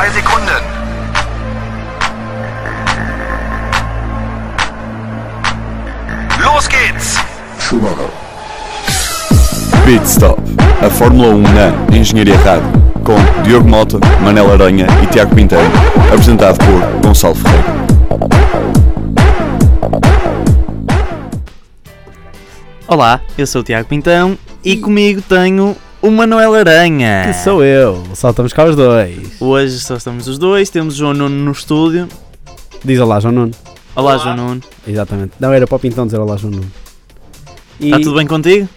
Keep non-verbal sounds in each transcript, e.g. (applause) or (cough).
zwei Sekunden. Los geht's! Pit Stop, a Fórmula 1 na Engenharia Rádio, com Diogo Mota, Manela Aranha e Tiago Pinteiro, apresentado por Gonçalo Ferreira. Olá, eu sou o Tiago Pintão e comigo tenho o Manuel Aranha. Que sou eu, só estamos cá os dois. Hoje só estamos os dois, temos o João Nuno no estúdio. Diz olá, João Nuno. Olá, João Nuno. Exatamente. Não, era para o Pintão dizer olá, João Nuno. E... Está tudo bem contigo?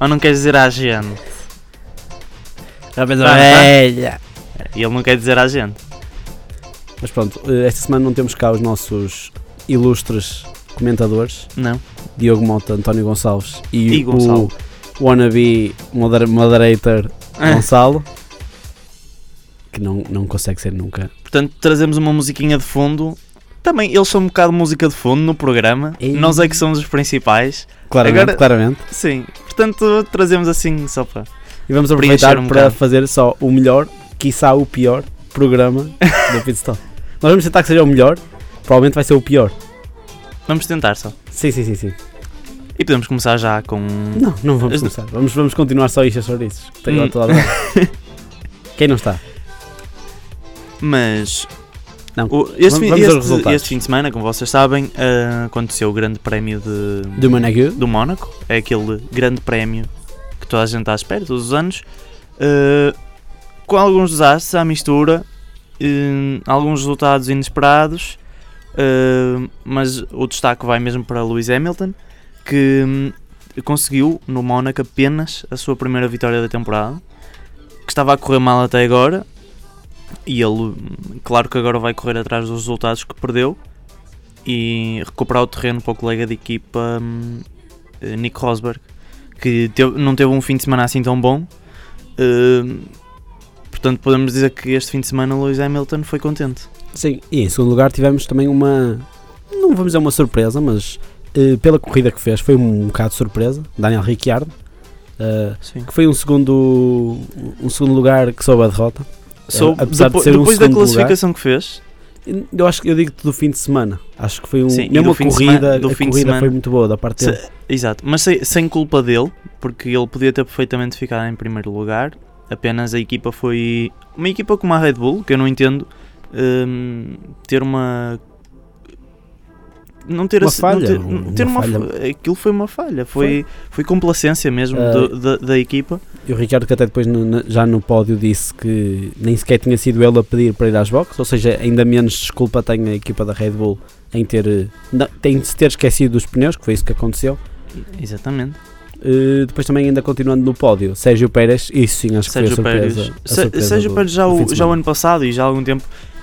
Ou não queres dizer à gente? Já pensou, Ah, velha. E ele não quer dizer à gente. Mas pronto, eh, esta semana não temos cá os nossos ilustres comentadores, Não. Diogo Mota, António Gonçalves e, E Gonçalo. Wannabe moder moderator Ah. Gonçalo, que não, não consegue ser nunca. Portanto, trazemos uma musiquinha de fundo. Também eles são um bocado música de fundo no programa. Ei. Nós é que somos os principais. Claramente, Agora- claramente. Sim. Portanto, trazemos assim só para. E vamos aproveitar um para bocado. fazer só o melhor, quiçá o pior programa do (laughs) Pit Stop. Nós vamos tentar que seja o melhor, provavelmente vai ser o pior. Vamos tentar só. Sim, sim, sim, sim. E podemos começar já com. Não, não vamos As- começar. Vamos, vamos continuar só isto a chouriços. Tenho Hum. toda. (laughs) Quem não está? Mas Não. o- este, Vamos- este- este fim de semana, como vocês sabem, ah, aconteceu o Grande Prémio de, Do Managu? do Mónaco. É aquele grande prémio que toda a gente está à espera, todos os anos. ah, com alguns desastres à mistura, eh, alguns resultados inesperados, mas o destaque vai mesmo para Lewis Hamilton, que hum, conseguiu no Mónaco apenas a sua primeira vitória da temporada, que estava a correr mal até agora, e ele, hum, claro que agora vai correr atrás dos resultados que perdeu e recuperar o terreno para o colega de equipa hum, eh, Nico Rosberg, que teve- não teve um fim de semana assim tão bom. Hum, portanto, podemos dizer que este fim de semana Lewis Hamilton foi contente. Sim. E em segundo lugar tivemos também uma. Não vamos dizer uma surpresa, mas pela corrida que fez foi um bocado de surpresa. Daniel Ricciardo. eh, Sim. que foi um segundo, um segundo lugar que soube a derrota. So, apesar de depo- ser um depois da segundo lugar- classificação que fez, Eu acho que eu digo do fim de semana. Acho que foi um. Sim, mesmo do a fim de corrida, semana- do a fim de corrida semana- foi muito boa da parte dele. Se- exato, mas sem, sem culpa dele, porque ele podia ter perfeitamente ficado em primeiro lugar. Apenas a equipa foi uma equipa como a Red Bull, que eu não entendo hum, ter uma não ter Uma falha, ter, uma ter uma falha. fa- aquilo foi uma falha, foi, foi complacência mesmo Ah, do- da, da equipa. E o Ricardo que até depois no- já no pódio disse que nem sequer tinha sido ele a pedir para ir às boxes, ou seja, ainda menos desculpa tem a equipa da Red Bull em ter, eh, não- tem de se ter esquecido dos pneus, que foi isso que aconteceu. Exatamente. Eh, depois também ainda continuando no pódio, Sérgio Pérez, isso sim acho que Sérgio foi a surpresa. Pérez, a surpresa Sérgio do- Pérez já, o, já o ano passado e já há algum tempo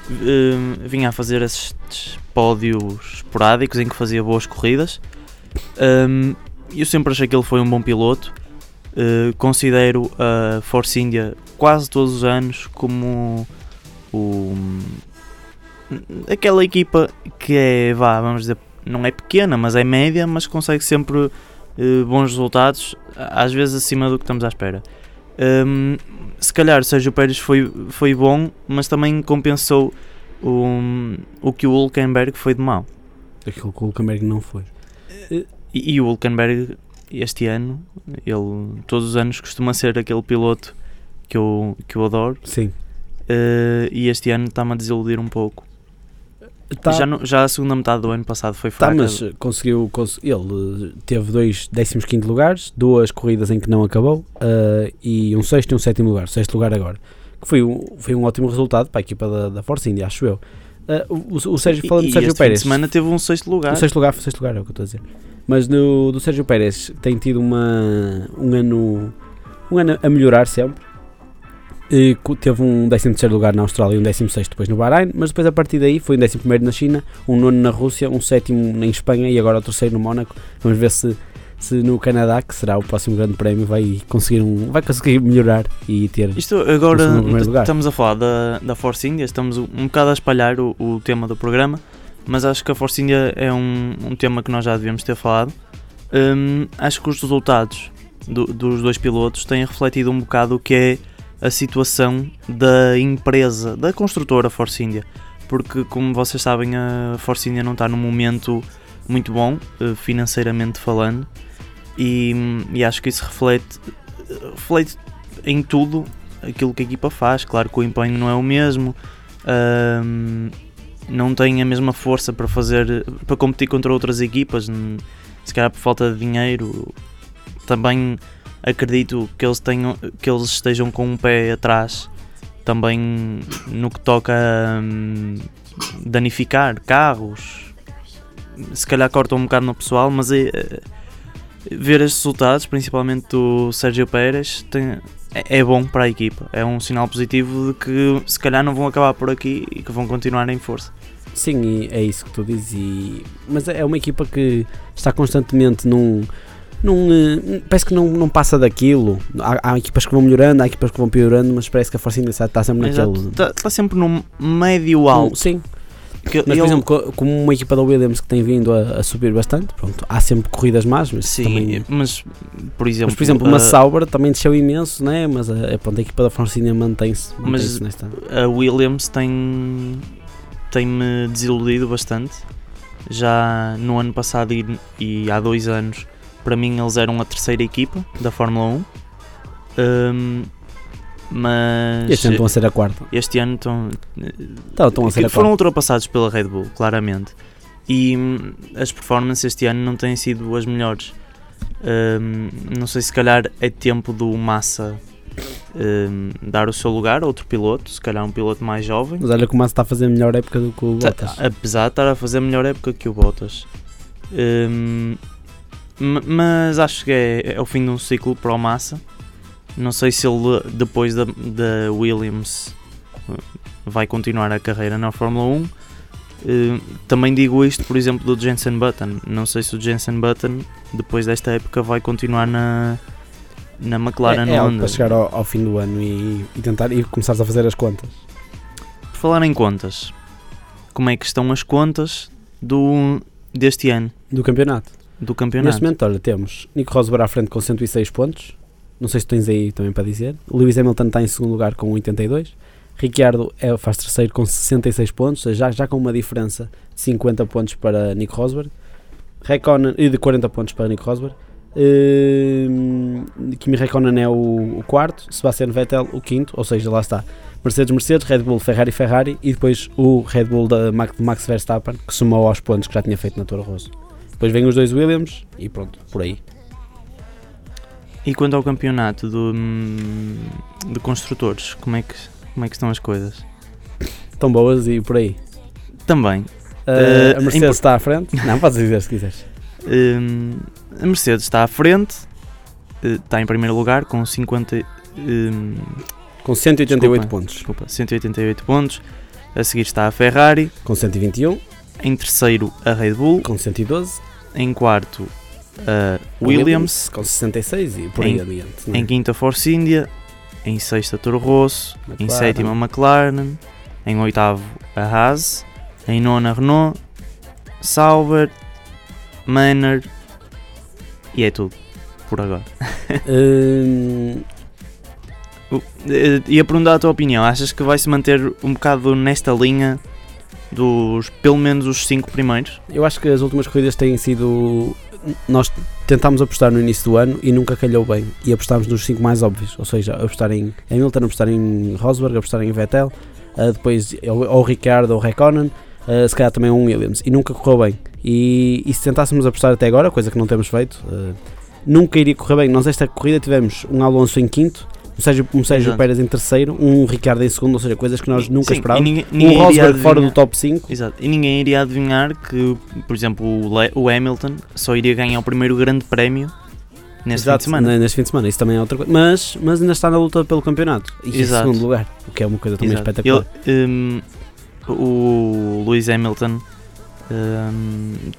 hum, vinha a fazer esses pódios esporádicos em que fazia boas corridas. Hum, eu sempre achei que ele foi um bom piloto. Uh, considero a Force India quase todos os anos como o, aquela equipa que é, vá, vamos dizer, não é pequena, mas é média, mas consegue sempre uh, bons resultados, às vezes acima do que estamos à espera. Hum, se calhar Sérgio Pérez foi, foi bom, mas também compensou o, o que o Hulkenberg foi de mau. Aquilo que o Hulkenberg não foi. E, e o Hulkenberg, este ano, ele todos os anos costuma ser aquele piloto que eu, que eu adoro. Sim. eh, e este ano está-me a desiludir um pouco. Tá, Já, no- já a segunda metade do ano passado foi tá, fraca. mas conseguiu, cons- ele eh, teve dois 15 lugares, duas corridas em que não acabou eh, e um sexto e um sétimo lugar, sexto lugar agora. Que foi um, foi um ótimo resultado para a equipa da, da Force India, acho eu. Eh, o, o- Sérgio, falando e do Sérgio Pérez, semana teve um sexto lugar. o sexto lugar, foi sexto lugar, é o que eu estou a dizer. Mas no, do Sérgio Pérez tem tido uma, um, ano, um ano a melhorar sempre. E teve um 13 lugar na Austrália e um 16 depois no Bahrein, mas depois a partir daí foi um 11 na China, um nono na Rússia, um sétimo em Espanha e agora o terceiro no Mónaco. Vamos ver se, se no Canadá, que será o próximo grande prémio, vai conseguir, um, vai conseguir melhorar e ter. Isto agora estamos a falar da, da Force India, estamos um, um bocado a espalhar o, o tema do programa, mas acho que a Force India é um, um tema que nós já devíamos ter falado. Hum, acho que os resultados do- dos dois pilotos têm refletido um bocado o que é a situação da empresa, da construtora Force India, porque como vocês sabem a Force India não está num momento muito bom eh, financeiramente falando e, e acho que isso reflete, reflete em tudo aquilo que a equipa faz. Claro que o empenho não é o mesmo, ahm, não tem a mesma força para fazer para competir contra outras equipas, se calhar por falta de dinheiro. Também acredito que eles tenham que eles estejam com um pé atrás também no que toca a hum, danificar carros. Se calhar cortam um bocado no pessoal, mas é, ver estes resultados, principalmente do Sérgio Pérez, tem- é, é bom para a equipa. É um sinal positivo de que se calhar não vão acabar por aqui e que vão continuar em força. Sim, é isso que tu dizes. E... Mas é uma equipa que está constantemente num. num eh, parece que não, não passa daquilo. Há, há equipas que vão melhorando, há equipas que vão piorando, mas parece que a Força India está, sempre naquele. Está tá sempre no médio Num- alto. Sim, Que mas por ele- exemplo, co- como uma equipa da Williams que tem vindo a, a subir bastante, pronto, há sempre corridas más, mas Sim, também. mas por exemplo, Mas, por exemplo, uma a- Sauber também desceu imenso, né? mas a, a, pronto, a equipa da Força India mantém-se Mas- nesta. a Williams tem tem-me desiludido bastante. Já no ano passado e, e há dois anos, para mim eles eram a terceira equipa da Fórmula 1. Hum, mas Este ano estão a ser a quarta. este ano estão, Então, estão a ser a foram quarta. ultrapassados pela Red Bull, claramente. E hum, as performances este ano não têm sido as melhores. Hum, não sei se calhar é tempo do Massa hum, dar o seu lugar a outro piloto, se calhar um piloto mais jovem. Mas olha como o Massa está a fazer melhor época do que o Tá- Bottas. apesar de estar a fazer melhor época que o Bottas. Ma- mas acho que é, é o fim de um ciclo para o Massa. Não sei se ele, depois da, da Williams, uh, vai continuar a carreira na Fórmula 1. Hum, também digo isto, por exemplo, do Jensen Button. Não sei se o Jensen Button, depois desta época, vai continuar na, na McLaren é, é Honda. para chegar ao, ao fim do ano e, e tentar e começares a fazer as contas. Por falar em contas, como é que estão as contas do, deste ano, Do campeonato. do campeonato? Neste momento, olha, temos Nico Rosberg à frente com 106 pontos. Não sei se tens aí também para dizer. Lewis Hamilton está em segundo lugar com 82. Ricciardo é, faz terceiro com 66 pontos, já, já com uma diferença de 50 pontos para Nico Rosberg. Raikkonen, e de 40 pontos para Nico Rosberg. Hum, Kimi Raikkonen é o, o quarto, Sebastian Vettel o quinto, ou seja, lá está. Mercedes, Mercedes, Red Bull, Ferrari, Ferrari e depois o Red Bull da Max, Max Verstappen que somou aos pontos que já tinha feito na Toro Rosso. Depois vem os dois Williams e pronto, por aí. E quanto ao campeonato do, hum, de construtores, como é, que, como é que estão as coisas? Estão boas e por aí. Também, Uh, Eh, a Mercedes em- está à frente? Não, podes dizer se quiseres. hum, a Mercedes está à frente, eh, está em primeiro lugar com 50, hum, Com 188 Desculpa. pontos. desculpa, 188 pontos. A seguir está a Ferrari, Com 121, em terceiro a Red Bull, com 112. em quarto a a Williams, Com 66 e por aí Em- adiante. é? em quinta Force India, em sexta Toro Rosso, em McLaren. sétima McLaren, em oitavo a Haas, em nona Renault, Sauber, Manor e é tudo por agora. (laughs) Hum, Uh, Ia perguntar a tua opinião, achas que vai se manter um bocado nesta linha dos pelo menos os cinco primeiros? eu acho que as últimas corridas têm sido. Nós tentámos apostar no início do ano e nunca calhou bem. E apostámos nos 5 mais óbvios. Ou seja, apostar em Hamilton, apostar em Rosberg, apostar em Vettel, uh, depois ou, ou Ricardo ou Raikkonen, uh, se calhar também um Williams. E nunca correu bem. E, e se tentássemos apostar até agora, coisa que não temos feito, uh, nunca iria correr bem. Nós esta corrida tivemos um Alonso em quinto, um Sérgio, um Sérgio Exato. Pérez em terceiro, um Ricardo em segundo, ou seja, coisas que nós nunca Sim, esperávamos. ninguém, Um ninguém iria Rosberg fora do top 5. Exato. E ninguém iria adivinhar que, por exemplo, o, Le- o Hamilton só iria ganhar o primeiro grande prémio neste fim de semana. Neste fim de semana, isso também é outra coisa. Mas, mas ainda está na luta pelo campeonato. E em Exato. segundo lugar, o que é uma coisa também Exato. espetacular. Ele, o Lewis Hamilton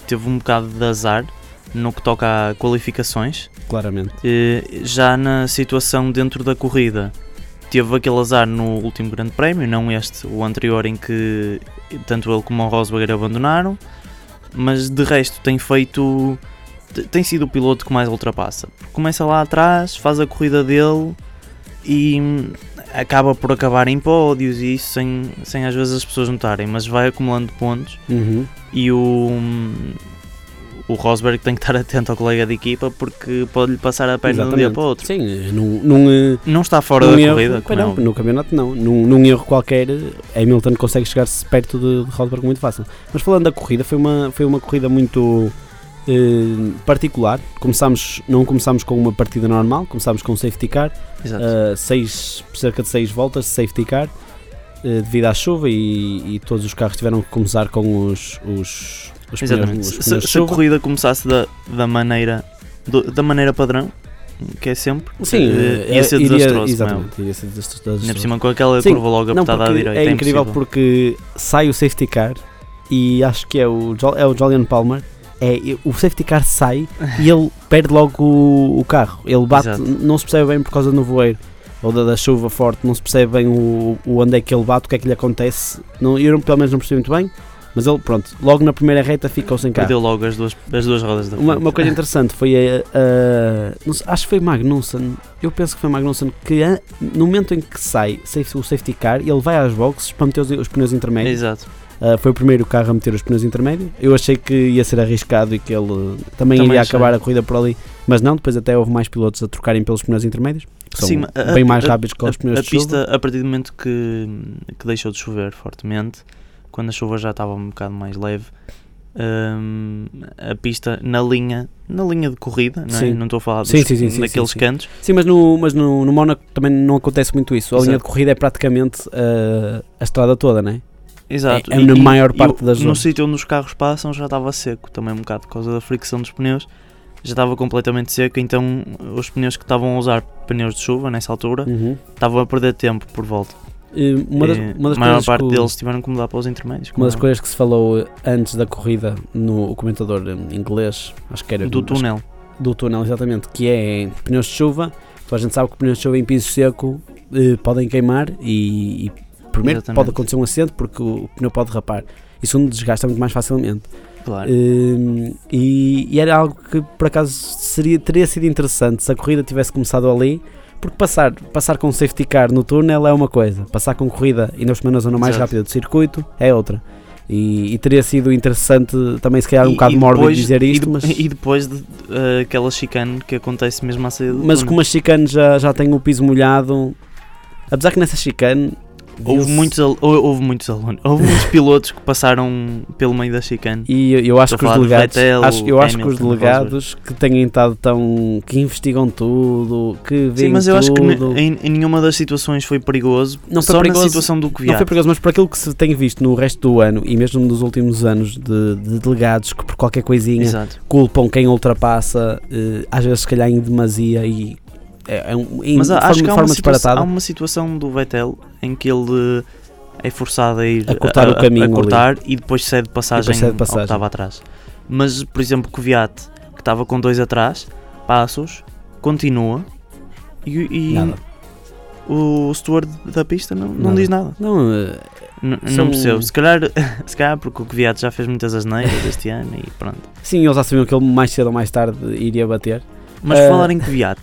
teve um bocado de azar no que toca a qualificações. Claramente. Eh, já na situação dentro da corrida, teve aquele azar no último Grande Prémio, não este, o anterior, em que tanto ele como o Rosberg abandonaram. Mas de resto, tem feito. tem sido o piloto que mais ultrapassa. Começa lá atrás, faz a corrida dele e hum, acaba por acabar em pódios e isso sem, sem às vezes as pessoas notarem, mas vai acumulando pontos Uhum. e o, o Rosberg tem que estar atento ao colega de equipa porque pode-lhe passar a perna de um dia Exatamente. para o outro. Sim, eh, num, num, eh, Não está fora da erro, corrida, como é não, óbvio. no campeonato não. Num, num erro qualquer, Hamilton consegue chegar-se perto de, de Rosberg muito fácil. Mas falando da corrida, foi uma, foi uma corrida muito eh, particular. Começámos, não começámos com uma partida normal, começámos com um safety car, eh, seis, cerca de 6 voltas de safety car, eh, devido à chuva e, e todos os carros tiveram que começar com os, os, pneus, Exatamente. os Se, se a corrida começasse da, da maneira do- da maneira padrão, que é sempre, Sim, eh, ia ser iria- desastroso. é. Exatamente, iria ser desastroso. Ainda por cima com aquela Sim, curva logo apertada à direita. é incrível impossível. porque sai o safety car e acho que é o, é o Julian Palmer. É, o safety car sai e ele (laughs) perde logo o, o carro. Ele bate, Exato. não se percebe bem por causa do nevoeiro ou da, da chuva forte, não se percebe bem o, o onde é que ele bate, o que é que lhe acontece. Não, eu pelo menos não percebi muito bem, mas ele, pronto, logo na primeira reta ficou sem carro. Perdeu logo as duas, as duas rodas da Uma, frente. uma coisa (laughs) interessante foi a, a- sei, acho que foi Magnussen, eu penso que foi Magnussen que a- no momento em que sai o safety car, ele vai às boxes para meter os, os pneus intermédios. Exato. Uh, foi o primeiro carro a meter os pneus intermédios. Eu achei que ia ser arriscado e que ele também, Também iria achei. acabar a corrida por ali, mas não. Depois até houve mais pilotos a trocarem pelos pneus intermédios, que são Sim, a- bem mais a- rápidos que os pneus a de chuva. pista, a partir do momento que, que deixou de chover fortemente, quando a chuva já estava um bocado mais leve, hum, a pista na linha, na linha de corrida, não, é? Não estou a falar dos, Sim, sim, sim, daqueles cantos, Sim, mas no, mas no, no Mónaco também não acontece muito isso. A linha de Exato. corrida é praticamente uh, a estrada toda, não é? Exato. É- é na maior parte o- das No sítio onde os carros passam já estava seco, também um bocado por causa da fricção dos pneus. Já estava completamente seco, então os pneus que estavam a usar pneus de chuva nessa altura Uhum. estavam a perder tempo por volta. Uma das, E uma das a maior parte que deles tiveram que mudar para os intermédios. Uma das é coisas que se falou antes da corrida no comentador em inglês, acho que era do acho- túnel. do túnel, exatamente, que é pneus de chuva. Então a gente sabe que pneus de chuva em piso seco eh, podem queimar e, e primeiro Exatamente. pode acontecer um acidente porque o, o pneu pode rapar. E segundo desgasta muito mais facilmente. Claro. Eh, e, e era algo que por acaso seria, teria sido interessante se a corrida tivesse começado ali. Porque passar, passar com safety car no túnel é uma coisa, passar com corrida e na zona mais Exato. rápida do circuito é outra. E, e teria sido interessante também, se calhar, um E- bocado e mórbido dizer e isto, de- mas. (laughs) E depois de, eh, aquela chicane que acontece mesmo à saída do Mas túnel. como a chicane já, já tem o piso molhado, apesar que nessa chicane Houve muitos, houve muitos alunos, houve muitos (laughs) pilotos que passaram pelo meio da chicane. e eu, eu acho que os de delegados, Vettel, acho, eu acho que os delegados que têm estado tão que investigam tudo, que veem Sim, mas eu acho que tudo, em, em nenhuma das situações foi perigoso. Não foi só perigoso- na situação do não foi Kvyat. perigoso, mas por aquilo que se tem visto no resto do ano e mesmo nos últimos anos de, de delegados que por qualquer coisinha Exato. culpam quem ultrapassa, eh, às vezes se calhar em demasia e é, é um, em Mas há- forma, acho que há uma, situa- disparatada. há uma situação do Vettel em que ele é forçado a ir A cortar o caminho a ali. cortar e depois cede passagem, cede ao passagem. que estava atrás. Mas, por exemplo, o Kvyat, que estava com dois atrás, passos, continua e, e o steward da pista não, não Nada. diz nada. Não, eh, N- São- Não percebo. Se calhar, (laughs) se calhar porque o Kvyat já fez muitas asneiras este ano e pronto. sim, eles já sabiam que ele mais cedo ou mais tarde iria bater. Mas por falar em Kvyat,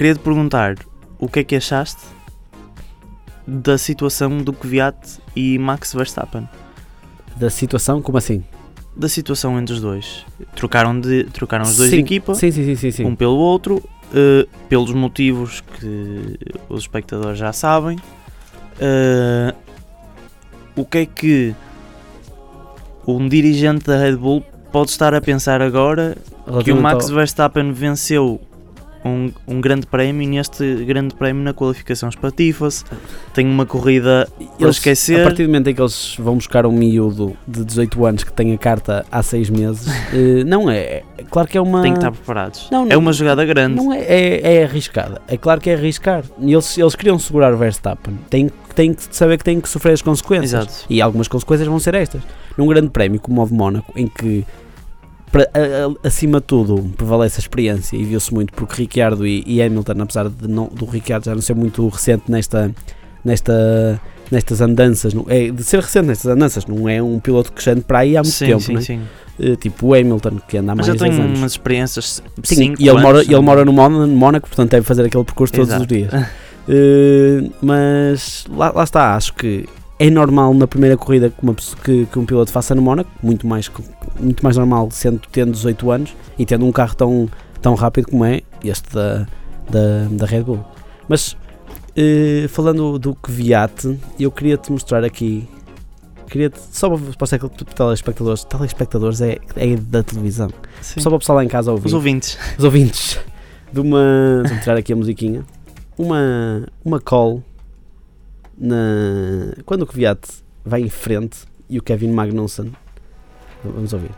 queria te perguntar o que é que achaste da situação do Kvyat e Max Verstappen? Da situação, como assim? Da situação entre os dois. Trocaram, de, trocaram os dois Sim, de equipa, Sim, sim, sim, sim. sim. um pelo outro, eh, pelos motivos que os espectadores já sabem. Eh, o que é que um dirigente da Red Bull pode estar a pensar agora que o Max Verstappen venceu um, um grande prémio e neste grande prémio na qualificação espatifa-se, tem uma corrida Eles, esquecer. A partir do momento em que eles vão buscar um miúdo de 18 anos que tem a carta há 6 meses, (laughs) eh, não é. é Claro que é uma. Tem que estar preparados. Não, é não- uma jogada grande. Não é, é, é arriscada. É claro que é arriscar. Eles, eles queriam segurar o Verstappen. Têm, têm que saber que têm que sofrer as consequências. Exato. E algumas consequências vão ser estas. Num grande prémio como o de Mónaco, em que para- a- a- acima de tudo prevalece a experiência e viu-se muito porque Ricciardo e, e Hamilton, apesar de não, do Ricciardo já não ser muito recente nesta, nesta, nestas andanças, não, é, de ser recente nestas andanças, não é um piloto que anda para aí há muito sim, tempo, sim, né? sim. Eh, tipo o Hamilton que anda há Mas mais de 10 tenho anos. umas experiências. Sim, e ele anos, mora, ele mora no Mónaco, portanto deve fazer aquele percurso todos Exato. os dias. (laughs) Eh, mas lá, lá está, acho que é normal na primeira corrida que, uma que, que um piloto faça no Mónaco, muito mais, muito mais normal sendo tendo 18 anos e tendo um carro tão, tão rápido como é este da, da, da Red Bull. Mas eh, falando do Kvyat, eu queria te mostrar aqui. Queria só para, para os tele- telespectadores, telespectadores é, é da televisão. Sim. Só para o pessoal lá em casa ouvir Os ouvintes. os ouvintes de uma. Vou tirar aqui a musiquinha. Uma, uma call na. Quando o Kvyat vai em frente e o Kevin Magnussen. Vamos ouvir.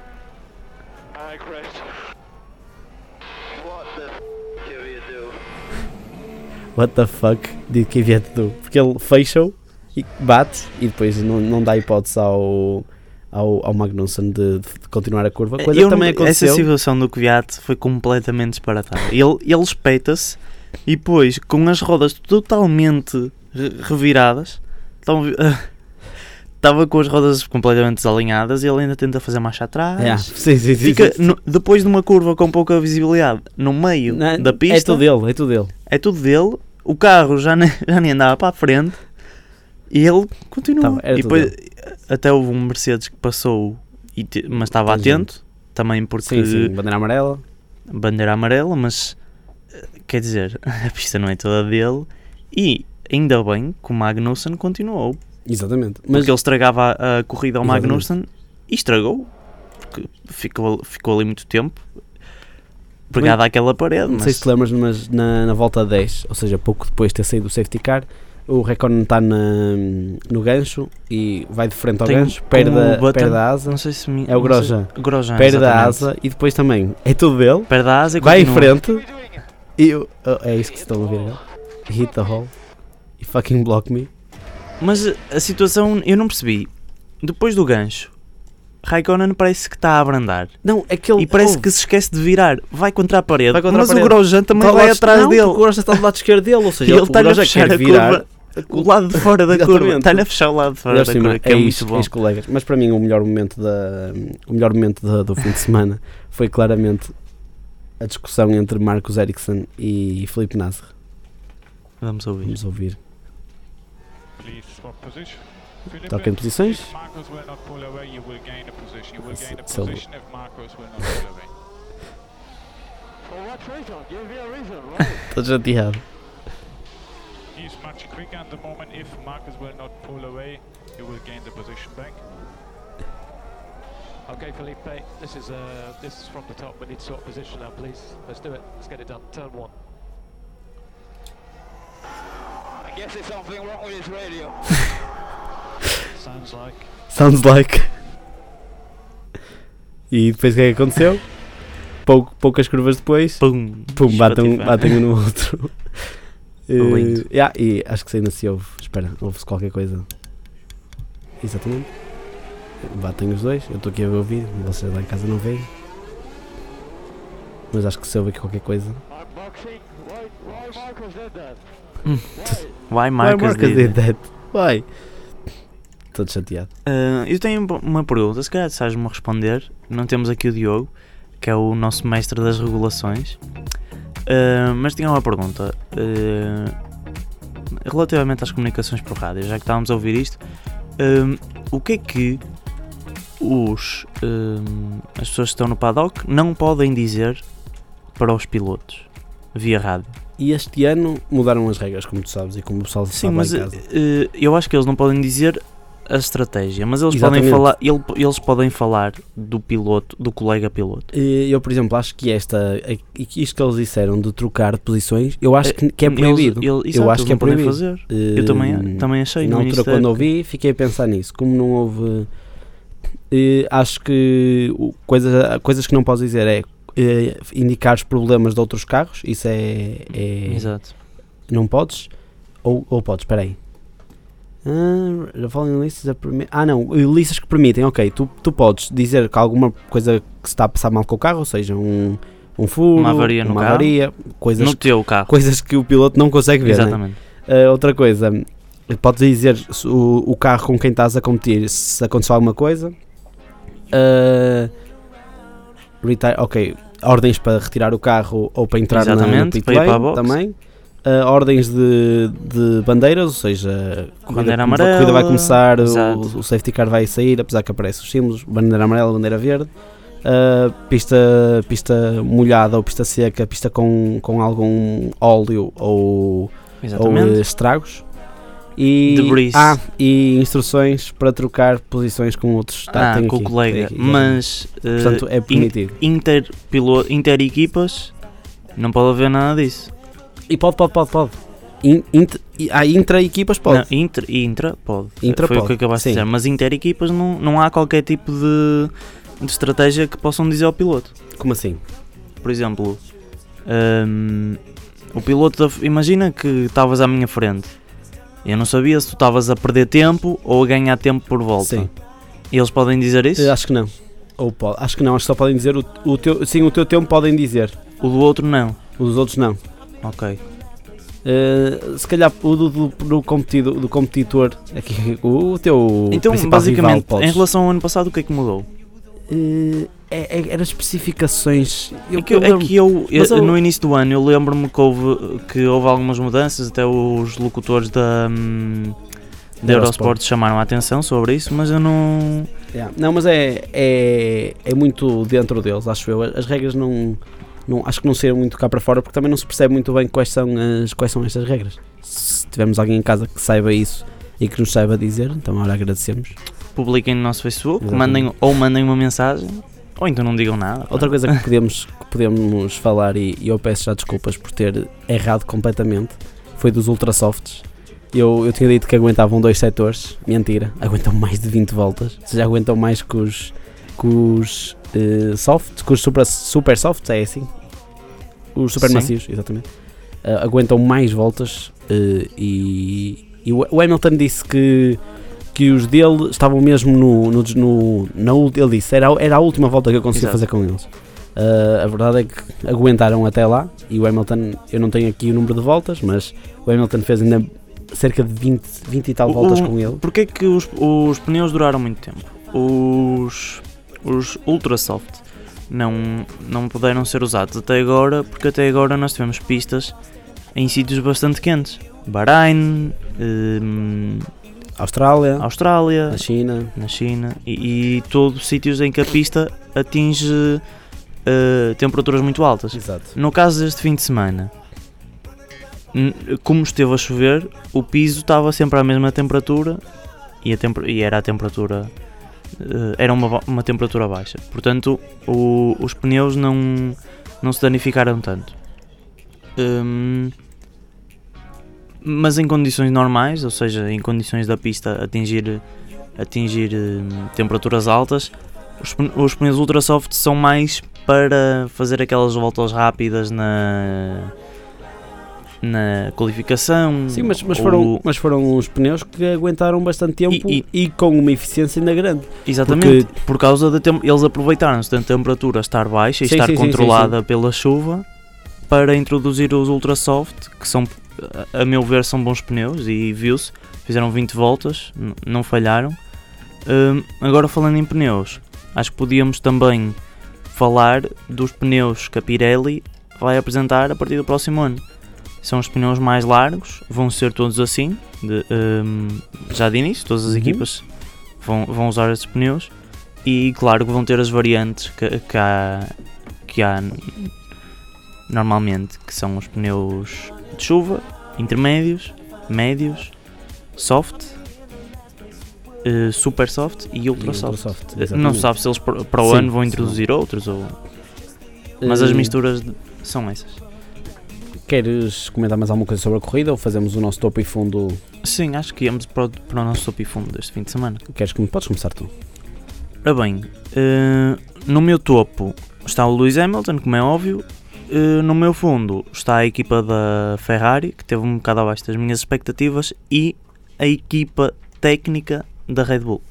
What the fuck did Kvyat do? Porque ele fecha-o e bate e depois não, não dá hipótese ao, ao, ao Magnussen de, de continuar a curva. Coisa Eu que também não- Essa aconteceu. situação do Kvyat foi completamente disparatada. Ele, ele espeita-se e depois, com as rodas totalmente reviradas, estão- estava (laughs) com as rodas completamente desalinhadas e ele ainda tenta fazer marcha atrás. Yeah, sim, sim, sim, Fica sim. no- depois de uma curva com pouca visibilidade no meio Não, da pista, É tudo dele, é tudo dele. é tudo dele. O carro já nem, (laughs) já nem andava para a frente e ele continua. Tá, e depois até houve um Mercedes que passou, te- mas estava atento também porque Sim, sim, bandeira amarela. bandeira amarela, mas eh, quer dizer, (laughs) a pista não é toda dele e ainda bem que o Magnussen continuou, Exatamente. Mas porque ele estragava a, a corrida ao Exatamente. Magnussen e estragou, porque ficou, ficou ali muito tempo pegado àquela parede. Não mas- sei se te lembras, mas na, na volta 10, ou seja, pouco depois de ter saído do safety car, o Raikkonen está na- no gancho e vai de frente ao Tem gancho, perde, a, Button, perde a asa, Não sei se me, É o sei- Grosjean. Grosjean, perde a exatamente. asa e depois também é tudo dele, Perde a asa e vai em continua. frente e oh, é isso que se estão a agora. Hit the hole e fucking block me. Mas a- a situação, eu não percebi. Depois do gancho, Raikkonen parece que está a abrandar. Não, é que ele E parece ouve, que se esquece de virar. Vai contra a parede. Vai contra a mas parede. o Grosjean também está vai atrás não, dele. O Grosjean está do lado esquerdo dele, ou E (laughs) seja, ele o está-lhe a fechar quer a virar. curva. O lado de fora da (laughs) curva. Está-lhe a fechar o lado de fora da cima, curva, que é, muito ex- bom. ex-colegas. Mas para mim o melhor momento, da, o melhor momento da- do fim de semana foi claramente a discussão entre Marcos Ericsson e Felipe Nasser. Vamos ouvir. Vamos ouvir. Tokiem posições? São... Estou chateado. He's much quicker at the moment. If Marcus will not pull away, you will gain the position back. Okay, Felipe, this is uh, this is from the top. We need to sort position now, please. Let's do it. Let's get it done. Turn one. Guess there's something wrong with his radio. Sounds like. Sounds like. E depois o que é que aconteceu? Pouco- poucas curvas depois, Pum. pum, batem, um- batem um no outro. (laughs) Eh, Lindo. yeah, e acho que ainda se ouve. Espera, ouve-se qualquer coisa. Exatamente. Batem os dois. Eu estou aqui a ver o vídeo, vocês lá em casa não veem. Mas acho que se ouve aqui qualquer coisa. Why? Hum. Why? Marcus Marcus did that? Why? Estou chateado. Ah, eu tenho uma pergunta, se calhar sabes-me responder. Não temos aqui o Diogo, que é o nosso mestre das regulações. Ah, mas tinha uma pergunta. ah, relativamente às comunicações por rádio, já que estávamos a ouvir isto, o que é que os, as pessoas que estão no paddock não podem dizer para os pilotos via rádio? E este ano mudaram as regras, como tu sabes, e como o pessoal Sim, mas eh, eu acho que eles não podem dizer a estratégia, mas eles podem falar, ele- eles podem falar do piloto, do colega piloto. Eh, Eu, por exemplo, acho que esta, eh, isto que eles disseram de trocar de posições, eu acho que, que é Eles- proibido. ele- eu acho eles que é proibido. fazer. Eh, Eu também, também achei Na altura, quando ouvi, fiquei a pensar nisso. Como não houve. eh, acho que coisas, coisas que não posso dizer é eh, indicar os problemas de outros carros. Isso é. é- Exato. não podes? Ou, ou podes? Espera aí. Ah, following lists permi- ah não, listas que permitem, ok, tu, tu podes dizer que alguma coisa que se está a passar mal com o carro, ou seja, um, um furo, Uma avaria no uma avaria, coisas, No teu carro. coisas que o piloto não consegue ver. né? Exatamente. Uh, outra coisa, podes dizer o, o carro com quem estás a competir se aconteceu alguma coisa. Uh, retire, ok, ordens para retirar o carro ou para entrar na, no pit lane também. ah, ordens de, de bandeiras, ou seja, a corrida, Bandeira a corrida vai amarela, começar, o, o safety car vai sair, apesar que aparecem os símbolos, bandeira amarela, bandeira verde, ah, pista, pista molhada ou pista seca, pista com, com algum óleo ou, ou estragos. E, Debris. ah, e instruções para trocar posições com outros. Tá, ah, com o aqui, colega. tem aqui. Mas eh, Portanto, é permitido. inter, pilo, inter equipas não pode haver nada disso. E pode, pode, pode, pode. In, int, e- há intra-equipas, pode. Não, inter, intra pode. Intra Foi o pode, que acabaste sim. de dizer. Mas inter equipas não, não há qualquer tipo de, de estratégia que possam dizer ao piloto. Como assim? Por exemplo, hum, o piloto, da- imagina que estavas à minha frente. Eu não sabia se tu estavas a perder tempo ou a ganhar tempo por volta. Sim. Eles podem dizer isso? Eu acho que não. Ou pode. Acho que não, acho que só podem dizer o, o teu. Sim, o teu tempo podem dizer. O do outro não. Os outros não. Ok. Uh, se calhar o do, do, do competido- do competidor, aqui, o, o teu Então, rival, basicamente, podes. em relação ao ano passado, o que é que mudou? Uh, é, é, era especificações. Eu, é que, eu é que eu, eu- eu- no início do ano, eu lembro-me que houve, que houve algumas mudanças, até os locutores da, hum, da Eurosport chamaram a atenção sobre isso, mas eu não. Yeah. Não, mas é, é, é muito dentro deles, acho eu. As regras não, não acho que não saíram muito cá para fora porque também não se percebe muito bem quais são, as, quais são estas regras. Se tivermos alguém em casa que saiba isso e que nos saiba dizer, então ora agradecemos. Publiquem no nosso Facebook, Exatamente. mandem, ou mandem uma mensagem, ou então não digam nada. Outra coisa que podemos, que podemos falar, e, e eu peço já desculpas por ter errado completamente, foi dos Ultrasofts. Eu, eu tinha dito que aguentavam dois setores, mentira, aguentam mais de 20 voltas, ou seja, aguentam mais que os, que os eh, softs, que os super, super softs, é assim? Os super Sim. macios, exatamente. Ah, aguentam mais voltas eh, e, e o Hamilton disse que, que os dele estavam mesmo no, no, no, na ult- ele disse, era, era a última volta que eu conseguia fazer com eles. Ah, a verdade é que aguentaram até lá e o Hamilton, eu não tenho aqui o número de voltas, mas o Hamilton fez ainda cerca de 20, 20 e tal O- voltas o- com ele. Porquê que os, os pneus duraram muito tempo? Os, os Ultra Soft não, não puderam ser usados até agora, porque até agora nós tivemos pistas em sítios bastante quentes. Bahrein, hum, Austrália, Austrália, a China, na China e, e todos sítios em que a pista atinge eh, temperaturas muito altas. exato. No caso deste fim de semana, como esteve a chover, o piso estava sempre à mesma temperatura e, a temper- e era a temperatura eh, era uma, uma temperatura baixa. Portanto, o- os pneus não, não se danificaram tanto. Hum, mas em condições normais, ou seja, em condições da pista atingir, atingir hum, temperaturas altas, os, pne- os pneus Ultrasoft são mais para fazer aquelas voltas rápidas na, na qualificação. Sim, mas, mas, ou- foram, mas foram uns pneus que aguentaram bastante tempo e, E- com uma eficiência ainda grande. Exatamente, por causa da tem- eles aproveitaram-se da temperatura estar baixa e Sim, estar sim, sim, controlada pela chuva para introduzir os Ultrasoft, que são, a meu ver, são bons pneus e viu-se, fizeram 20 voltas, não falharam. Hum, agora falando em pneus, acho que podíamos também falar dos pneus que a Pirelli vai apresentar a partir do próximo ano. São os pneus mais largos, vão ser todos assim, de, hum, já de início, todas as Uhum. equipas vão, vão usar esses pneus e claro que vão ter as variantes que, que há, que há normalmente, que são os pneus de chuva, intermédios, médios, soft, eh, super soft e ultra E soft. Ultrasoft, Eh, Não sabe se eles para o Sim, ano vão sim. introduzir outros ou. Mas as Eh, misturas são essas. Queres comentar mais alguma coisa sobre a corrida ou fazemos o nosso topo e fundo? Sim, acho que íamos para o, para o nosso topo e fundo deste fim de semana. Queres que podes começar tu? Ora bem, eh, no meu topo está o Lewis Hamilton, como é óbvio. Eh, no meu fundo está a equipa da Ferrari, que teve um bocado abaixo das minhas expectativas, e a equipa técnica da Red Bull.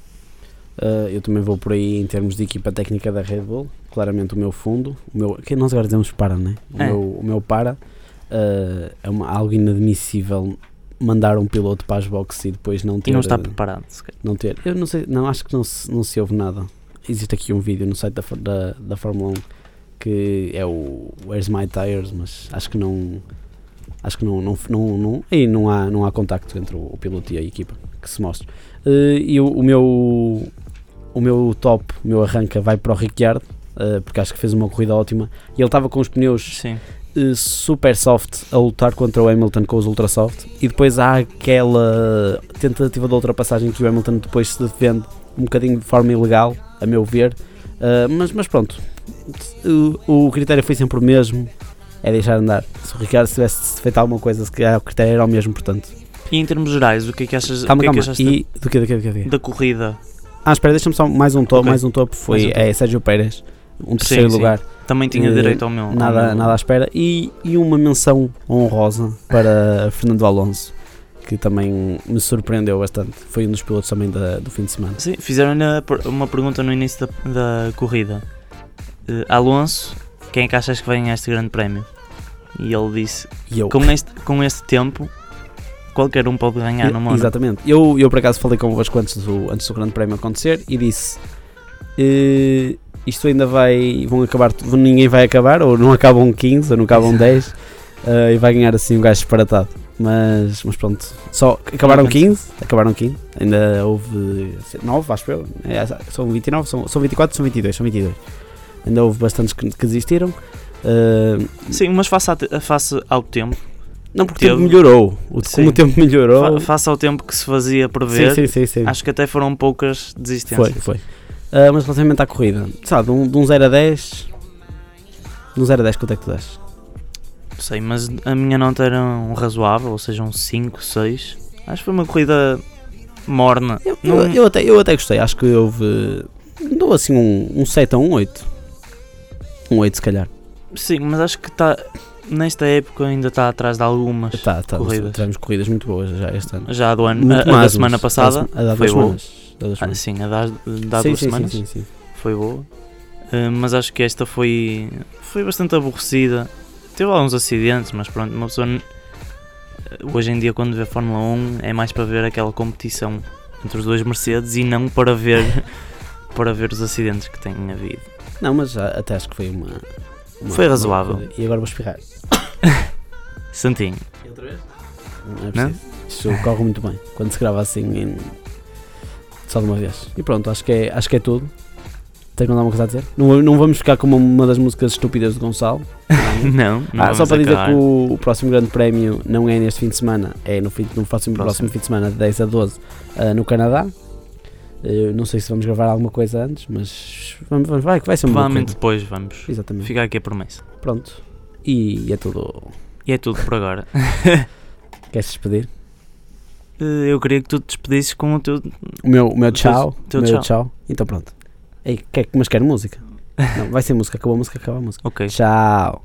Uh, eu também vou por aí em termos de equipa técnica da Red Bull. Claramente o meu fundo, o meu, que nós agora dizemos para, né? O, É. meu, o meu para uh, é uma, algo inadmissível mandar um piloto para as boxes e depois não ter. E não está preparado, se calhar. não ter. Eu não sei, não acho que não se, não se ouve nada. Existe aqui um vídeo no site da, da, da Fórmula 1 que é o Where's My Tires, mas acho que não Acho que não, não, não, não, aí não, há, não há contacto entre o, piloto e a equipa que se mostra. Eh, e o, o meu o meu top, o meu arranca vai para o Ricciardo, eh, porque acho que fez uma corrida ótima. E ele estava com os pneus eh, super soft a lutar contra o Hamilton com os ultra soft. E depois há aquela tentativa de ultrapassagem que o Hamilton depois se defende um bocadinho de forma ilegal, a meu ver. Mas, mas pronto, o, o critério foi sempre o mesmo. É deixar andar. Se o Ricardo tivesse feito alguma coisa, se calhar o critério era o mesmo, portanto. E em termos gerais, o que é que achas, Calma, o que é calma. que achaste E do que, do que, do que, da corrida? Ah, espera, deixa-me só mais um top. Ok. Mais um top foi um top. é, Sérgio Pérez, um terceiro sim. lugar. Também tinha Eh, direito ao meu. ao Nada, meu- nada à espera. E, e uma menção honrosa para Fernando Alonso, que também me surpreendeu bastante. Foi um dos pilotos também da- do fim de semana. Sim, fizeram-lhe uma pergunta no início da, da corrida. Eh, Alonso, quem é que achas que vai ganhar este grande prémio? E ele disse, eu, com este, com este tempo, qualquer um pode ganhar no mundo. Exatamente. Eu, eu por acaso falei convosco antes do, antes do Grande Prémio acontecer e disse: eh, Isto ainda vai. Vão acabar. Ninguém vai acabar, ou não acabam 15, ou não acabam 10, eh, e vai ganhar assim um gajo disparatado. Mas, mas pronto, só acabaram 15, acabaram 15, ainda houve 9, acho eu. É, são 29, são, são 24, são 22, são 22. Ainda houve bastantes que, que desistiram. Eh, Sim, mas face, a face ao tempo, não, porque o tempo Teve- melhorou. O, Sim. como o tempo melhorou. fa- face ao tempo que se fazia prever, sim, sim, sim, sim. acho que até foram poucas desistências. Foi, foi. Ah, mas relativamente à corrida, sabe, de um, de um 0 a 10, de um 0 a 10, quanto é que tu dás? Não sei, mas a minha nota era um razoável, ou seja, um 5, 6. Acho que foi uma corrida morna. Eu, Não- eu, eu até, eu até gostei, acho que houve. Dou assim um, um 7 a um 8. Um 8 se calhar. Sim, mas acho que está nesta época ainda está atrás de algumas. Tá, tá, corridas. tivemos corridas muito boas já este ano. Já do ano, Muito a, a mais, semana passada A foi duas semanas. Ah, semanas. sim, a da, da sim, duas sim, semanas sim, foi boa. Ah, mas acho que esta foi, foi bastante aborrecida. Teve alguns acidentes, mas pronto, uma pessoa n- hoje em dia quando vê Fórmula 1 é mais para ver aquela competição entre os dois Mercedes e não para ver (laughs) para ver os acidentes que têm havido. Não, mas já- até acho que foi uma. uma- Foi uma razoável. corrida. E agora vou espirrar. (coughs) Santinho, Não é Não? preciso. Isto corre muito bem quando se grava assim em... só de uma vez. E pronto, acho que é, acho que é tudo. Tens mais alguma coisa a dizer? Não, não vamos ficar como uma das músicas estúpidas do Gonçalo. (laughs) não, não Ah, só para dizer acabar. que o, o próximo grande prémio não é neste fim de semana, é no, fim, no próximo, Próximo. próximo fim de semana, de 10 a 12, ah, no Canadá. Eu não sei se vamos gravar alguma coisa antes, mas vamos, vamos, vai, que vai ser uma Provavelmente depois vamos. Exatamente. Fica aqui a promessa. Pronto. E é tudo. E é tudo por agora. (laughs) Queres despedir? Eh, Eu queria que tu te despedisses com o teu. O meu, o meu tchau. teu o meu tchau. tchau. Então pronto. Ei, quer, mas quer música? (laughs) Não, vai ser música. Acabou a música, acaba a música. Ok. Tchau.